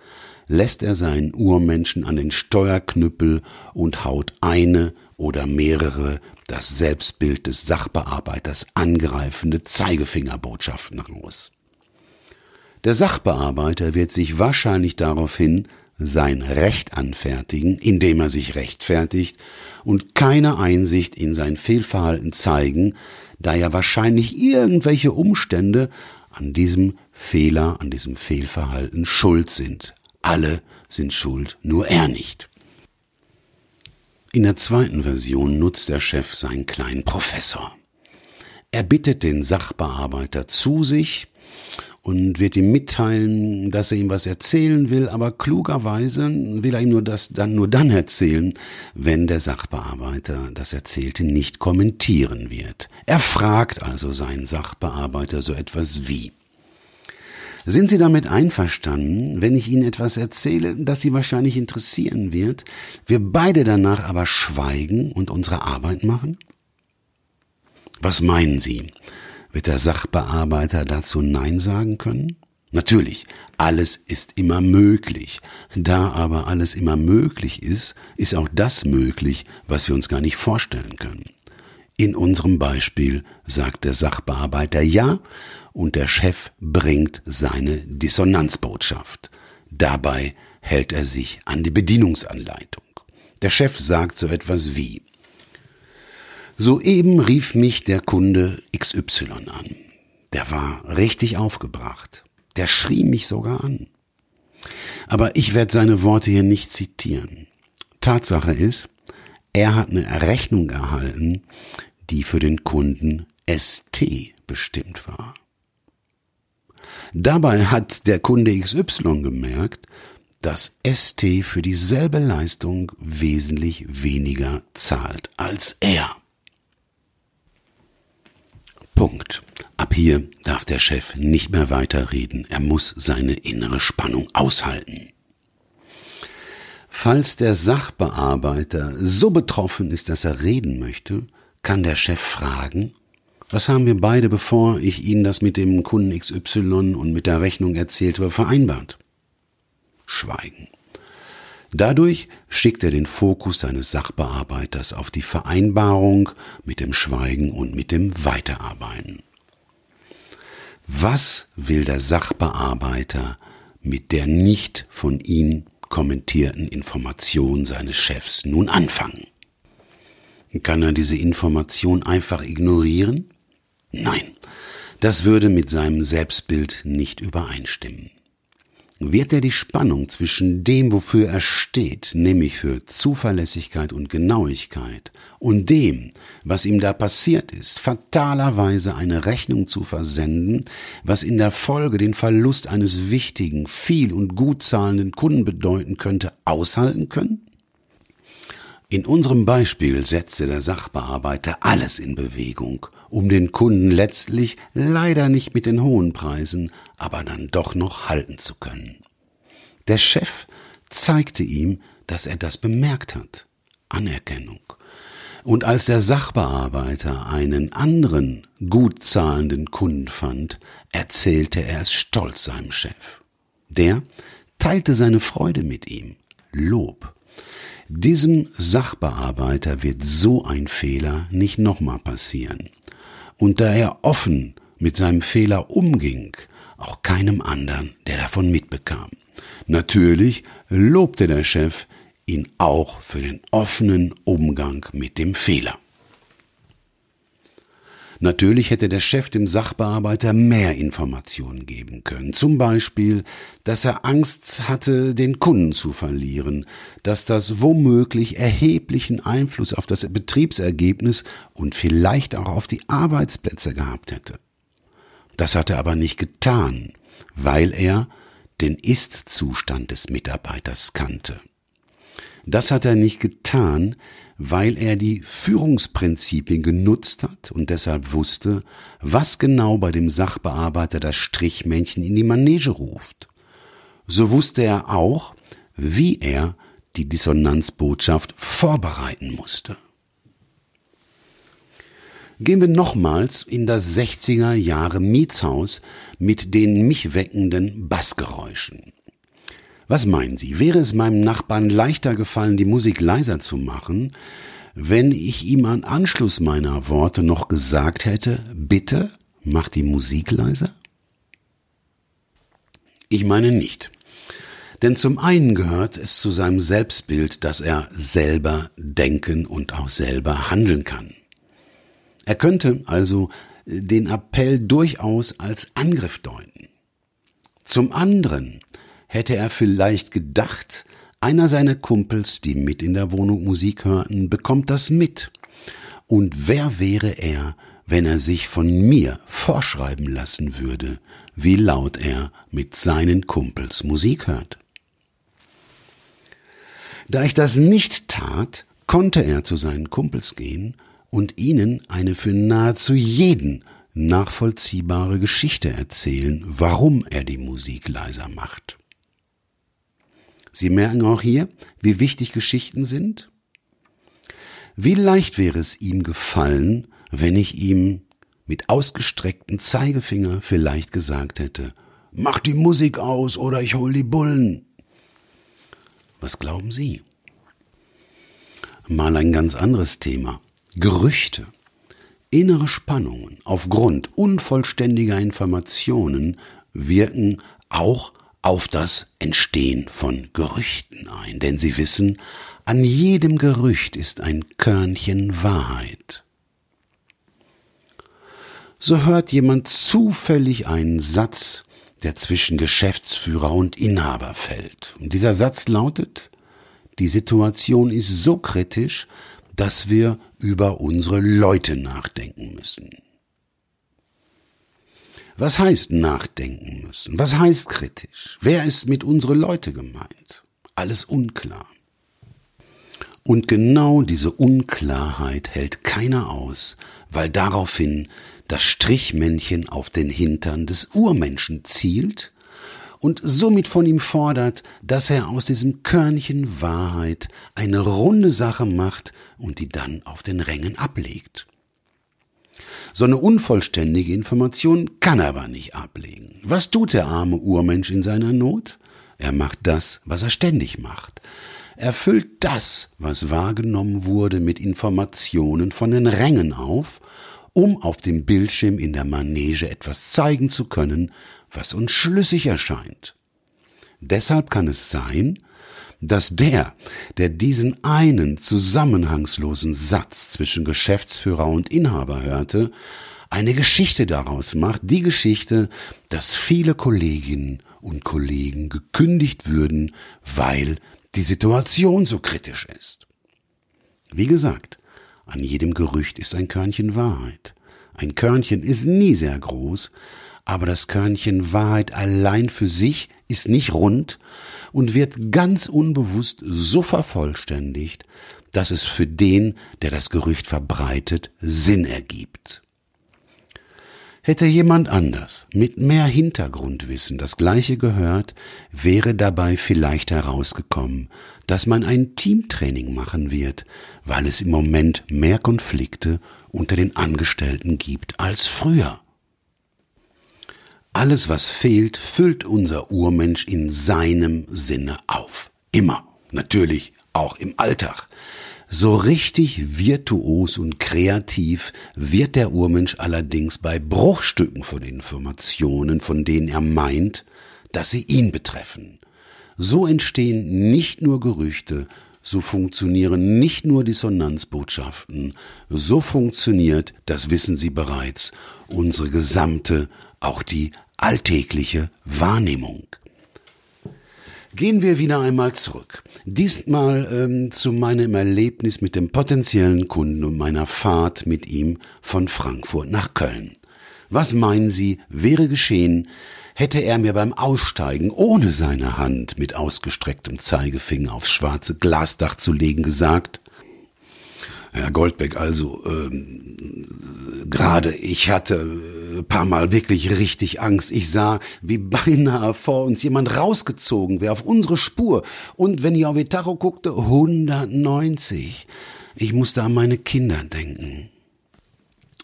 lässt er seinen Urmenschen an den Steuerknüppel und haut eine oder mehrere das Selbstbild des Sachbearbeiters angreifende Zeigefingerbotschaften raus. Der Sachbearbeiter wird sich wahrscheinlich daraufhin sein Recht anfertigen, indem er sich rechtfertigt und keine Einsicht in sein Fehlverhalten zeigen, da ja wahrscheinlich irgendwelche Umstände an diesem Fehler, an diesem Fehlverhalten schuld sind. Alle sind schuld, nur er nicht. In der zweiten Version nutzt der Chef seinen kleinen Professor. Er bittet den Sachbearbeiter zu sich und wird ihm mitteilen, dass er ihm was erzählen will, aber klugerweise will er ihm nur das dann nur dann erzählen, wenn der Sachbearbeiter das Erzählte nicht kommentieren wird. Er fragt also seinen Sachbearbeiter so etwas wie sind Sie damit einverstanden, wenn ich Ihnen etwas erzähle, das Sie wahrscheinlich interessieren wird, wir beide danach aber schweigen und unsere Arbeit machen? Was meinen Sie? Wird der Sachbearbeiter dazu Nein sagen können? Natürlich, alles ist immer möglich. Da aber alles immer möglich ist, ist auch das möglich, was wir uns gar nicht vorstellen können. In unserem Beispiel sagt der Sachbearbeiter Ja und der Chef bringt seine Dissonanzbotschaft. Dabei hält er sich an die Bedienungsanleitung. Der Chef sagt so etwas wie Soeben rief mich der Kunde XY an. Der war richtig aufgebracht. Der schrie mich sogar an. Aber ich werde seine Worte hier nicht zitieren. Tatsache ist, er hat eine Rechnung erhalten, die für den Kunden ST bestimmt war. Dabei hat der Kunde XY gemerkt, dass ST für dieselbe Leistung wesentlich weniger zahlt als er. Punkt. Ab hier darf der Chef nicht mehr weiterreden. Er muss seine innere Spannung aushalten. Falls der Sachbearbeiter so betroffen ist, dass er reden möchte, kann der Chef fragen, was haben wir beide, bevor ich Ihnen das mit dem Kunden XY und mit der Rechnung erzählte, vereinbart? Schweigen. Dadurch schickt er den Fokus seines Sachbearbeiters auf die Vereinbarung mit dem Schweigen und mit dem Weiterarbeiten. Was will der Sachbearbeiter mit der nicht von ihm kommentierten Information seines Chefs nun anfangen? Kann er diese Information einfach ignorieren? Nein, das würde mit seinem Selbstbild nicht übereinstimmen. Wird er die Spannung zwischen dem, wofür er steht, nämlich für Zuverlässigkeit und Genauigkeit, und dem, was ihm da passiert ist, fatalerweise eine Rechnung zu versenden, was in der Folge den Verlust eines wichtigen, viel und gut zahlenden Kunden bedeuten könnte, aushalten können? In unserem Beispiel setzte der Sachbearbeiter alles in Bewegung, um den Kunden letztlich leider nicht mit den hohen Preisen, aber dann doch noch halten zu können. Der Chef zeigte ihm, dass er das bemerkt hat. Anerkennung. Und als der Sachbearbeiter einen anderen, gut zahlenden Kunden fand, erzählte er es stolz seinem Chef. Der teilte seine Freude mit ihm. Lob. Diesem Sachbearbeiter wird so ein Fehler nicht nochmal passieren. Und da er offen mit seinem Fehler umging, auch keinem anderen, der davon mitbekam. Natürlich lobte der Chef ihn auch für den offenen Umgang mit dem Fehler. Natürlich hätte der Chef dem Sachbearbeiter mehr Informationen geben können. Zum Beispiel, dass er Angst hatte, den Kunden zu verlieren, dass das womöglich erheblichen Einfluss auf das Betriebsergebnis und vielleicht auch auf die Arbeitsplätze gehabt hätte. Das hat er aber nicht getan, weil er den Ist-Zustand des Mitarbeiters kannte. Das hat er nicht getan, weil er die Führungsprinzipien genutzt hat und deshalb wusste, was genau bei dem Sachbearbeiter das Strichmännchen in die Manege ruft. So wusste er auch, wie er die Dissonanzbotschaft vorbereiten musste. Gehen wir nochmals in das 60er Jahre Mietshaus mit den mich weckenden Bassgeräuschen. Was meinen Sie, wäre es meinem Nachbarn leichter gefallen, die Musik leiser zu machen, wenn ich ihm an Anschluss meiner Worte noch gesagt hätte, bitte mach die Musik leiser? Ich meine nicht. Denn zum einen gehört es zu seinem Selbstbild, dass er selber denken und auch selber handeln kann. Er könnte also den Appell durchaus als Angriff deuten. Zum anderen hätte er vielleicht gedacht, einer seiner Kumpels, die mit in der Wohnung Musik hörten, bekommt das mit. Und wer wäre er, wenn er sich von mir vorschreiben lassen würde, wie laut er mit seinen Kumpels Musik hört? Da ich das nicht tat, konnte er zu seinen Kumpels gehen und ihnen eine für nahezu jeden nachvollziehbare Geschichte erzählen, warum er die Musik leiser macht. Sie merken auch hier, wie wichtig Geschichten sind? Wie leicht wäre es ihm gefallen, wenn ich ihm mit ausgestrecktem Zeigefinger vielleicht gesagt hätte, mach die Musik aus oder ich hol die Bullen. Was glauben Sie? Mal ein ganz anderes Thema. Gerüchte. Innere Spannungen aufgrund unvollständiger Informationen wirken auch auf das Entstehen von Gerüchten ein, denn sie wissen, an jedem Gerücht ist ein Körnchen Wahrheit. So hört jemand zufällig einen Satz, der zwischen Geschäftsführer und Inhaber fällt. Und dieser Satz lautet, die Situation ist so kritisch, dass wir über unsere Leute nachdenken müssen. Was heißt nachdenken müssen? Was heißt kritisch? Wer ist mit unsere Leute gemeint? Alles unklar. Und genau diese Unklarheit hält keiner aus, weil daraufhin das Strichmännchen auf den Hintern des Urmenschen zielt und somit von ihm fordert, dass er aus diesem Körnchen Wahrheit eine runde Sache macht und die dann auf den Rängen ablegt. So eine unvollständige Information kann er aber nicht ablegen. Was tut der arme Urmensch in seiner Not? Er macht das, was er ständig macht. Er füllt das, was wahrgenommen wurde, mit Informationen von den Rängen auf, um auf dem Bildschirm in der Manege etwas zeigen zu können, was uns schlüssig erscheint. Deshalb kann es sein, dass der, der diesen einen zusammenhangslosen Satz zwischen Geschäftsführer und Inhaber hörte, eine Geschichte daraus macht, die Geschichte, dass viele Kolleginnen und Kollegen gekündigt würden, weil die Situation so kritisch ist. Wie gesagt, an jedem Gerücht ist ein Körnchen Wahrheit. Ein Körnchen ist nie sehr groß, aber das Körnchen Wahrheit allein für sich ist nicht rund und wird ganz unbewusst so vervollständigt, dass es für den, der das Gerücht verbreitet, Sinn ergibt. Hätte jemand anders mit mehr Hintergrundwissen das gleiche gehört, wäre dabei vielleicht herausgekommen, dass man ein Teamtraining machen wird, weil es im Moment mehr Konflikte unter den Angestellten gibt als früher. Alles, was fehlt, füllt unser Urmensch in seinem Sinne auf. Immer. Natürlich auch im Alltag. So richtig virtuos und kreativ wird der Urmensch allerdings bei Bruchstücken von Informationen, von denen er meint, dass sie ihn betreffen. So entstehen nicht nur Gerüchte, so funktionieren nicht nur Dissonanzbotschaften, so funktioniert, das wissen Sie bereits, unsere gesamte, auch die alltägliche Wahrnehmung. Gehen wir wieder einmal zurück. Diesmal ähm, zu meinem Erlebnis mit dem potenziellen Kunden und meiner Fahrt mit ihm von Frankfurt nach Köln. Was meinen Sie, wäre geschehen, hätte er mir beim Aussteigen ohne seine Hand mit ausgestrecktem Zeigefinger aufs schwarze Glasdach zu legen gesagt, Herr Goldbeck, also ähm, gerade ich hatte äh, paar Mal wirklich richtig Angst. Ich sah, wie beinahe vor uns jemand rausgezogen wäre auf unsere Spur. Und wenn ich auf die Tacho guckte, 190. Ich musste an meine Kinder denken.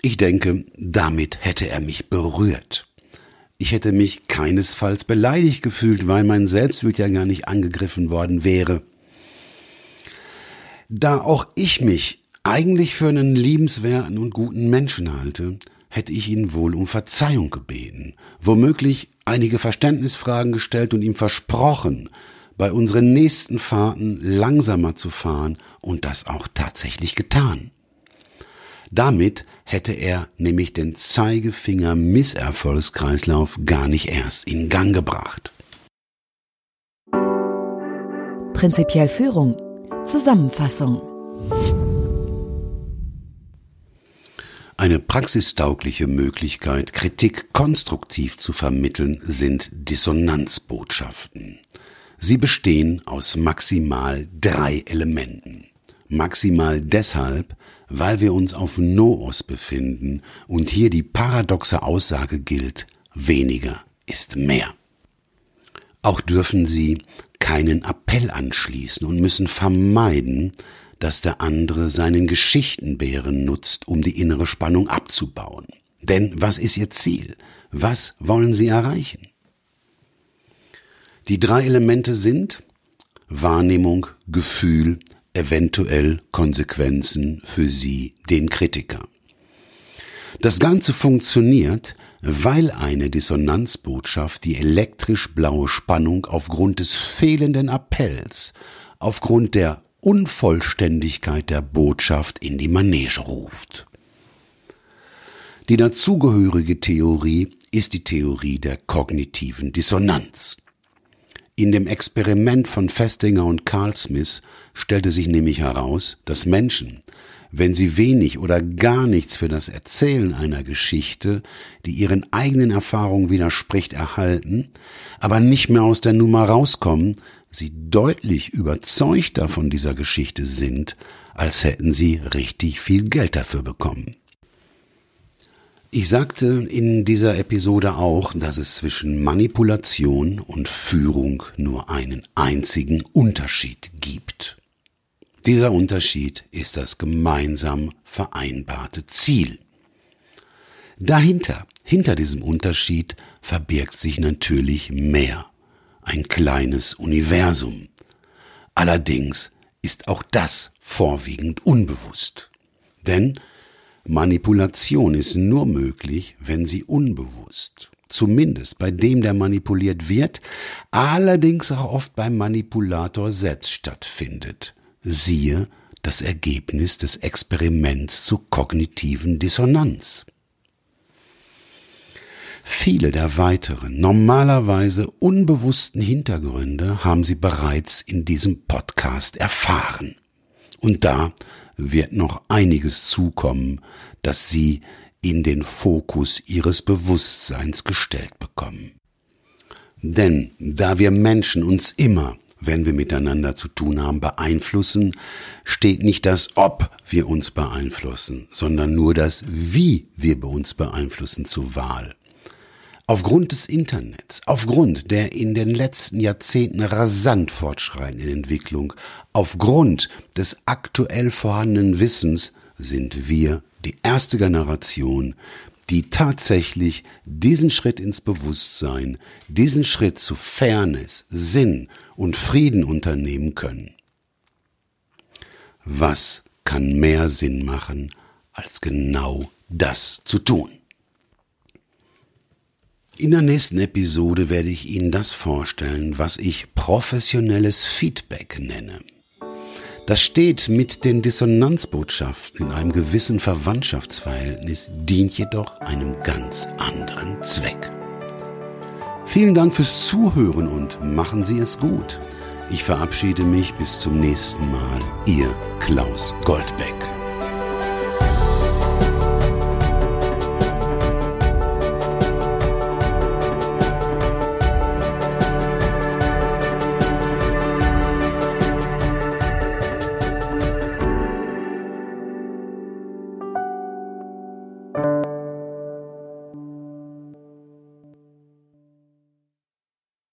Ich denke, damit hätte er mich berührt. Ich hätte mich keinesfalls beleidigt gefühlt, weil mein Selbstbild ja gar nicht angegriffen worden wäre. Da auch ich mich eigentlich für einen liebenswerten und guten Menschen halte, hätte ich ihn wohl um Verzeihung gebeten, womöglich einige Verständnisfragen gestellt und ihm versprochen, bei unseren nächsten Fahrten langsamer zu fahren und das auch tatsächlich getan. Damit hätte er nämlich den Zeigefinger Misserfolgskreislauf gar nicht erst in Gang gebracht. Prinzipiell Führung. Zusammenfassung. Eine praxistaugliche Möglichkeit, Kritik konstruktiv zu vermitteln, sind Dissonanzbotschaften. Sie bestehen aus maximal drei Elementen. Maximal deshalb, weil wir uns auf Noos befinden und hier die paradoxe Aussage gilt, weniger ist mehr. Auch dürfen sie keinen Appell anschließen und müssen vermeiden, dass der andere seinen Geschichtenbären nutzt, um die innere Spannung abzubauen. Denn was ist ihr Ziel? Was wollen sie erreichen? Die drei Elemente sind Wahrnehmung, Gefühl, eventuell Konsequenzen für sie, den Kritiker. Das Ganze funktioniert, weil eine Dissonanzbotschaft die elektrisch blaue Spannung aufgrund des fehlenden Appells, aufgrund der Unvollständigkeit der Botschaft in die Manege ruft. Die dazugehörige Theorie ist die Theorie der kognitiven Dissonanz. In dem Experiment von Festinger und Carl Smith stellte sich nämlich heraus, dass Menschen, wenn sie wenig oder gar nichts für das Erzählen einer Geschichte, die ihren eigenen Erfahrungen widerspricht, erhalten, aber nicht mehr aus der Nummer rauskommen, sie deutlich überzeugter von dieser Geschichte sind, als hätten sie richtig viel Geld dafür bekommen. Ich sagte in dieser Episode auch, dass es zwischen Manipulation und Führung nur einen einzigen Unterschied gibt. Dieser Unterschied ist das gemeinsam vereinbarte Ziel. Dahinter, hinter diesem Unterschied, verbirgt sich natürlich mehr ein kleines Universum. Allerdings ist auch das vorwiegend unbewusst. Denn Manipulation ist nur möglich, wenn sie unbewusst, zumindest bei dem, der manipuliert wird, allerdings auch oft beim Manipulator selbst stattfindet. Siehe das Ergebnis des Experiments zur kognitiven Dissonanz. Viele der weiteren, normalerweise unbewussten Hintergründe haben Sie bereits in diesem Podcast erfahren. Und da wird noch einiges zukommen, das Sie in den Fokus Ihres Bewusstseins gestellt bekommen. Denn da wir Menschen uns immer, wenn wir miteinander zu tun haben, beeinflussen, steht nicht das Ob wir uns beeinflussen, sondern nur das Wie wir uns beeinflussen zur Wahl. Aufgrund des Internets, aufgrund der in den letzten Jahrzehnten rasant fortschreitenden Entwicklung, aufgrund des aktuell vorhandenen Wissens sind wir die erste Generation, die tatsächlich diesen Schritt ins Bewusstsein, diesen Schritt zu Fairness, Sinn und Frieden unternehmen können. Was kann mehr Sinn machen, als genau das zu tun? In der nächsten Episode werde ich Ihnen das vorstellen, was ich professionelles Feedback nenne. Das steht mit den Dissonanzbotschaften in einem gewissen Verwandtschaftsverhältnis, dient jedoch einem ganz anderen Zweck. Vielen Dank fürs Zuhören und machen Sie es gut. Ich verabschiede mich bis zum nächsten Mal. Ihr Klaus Goldbeck.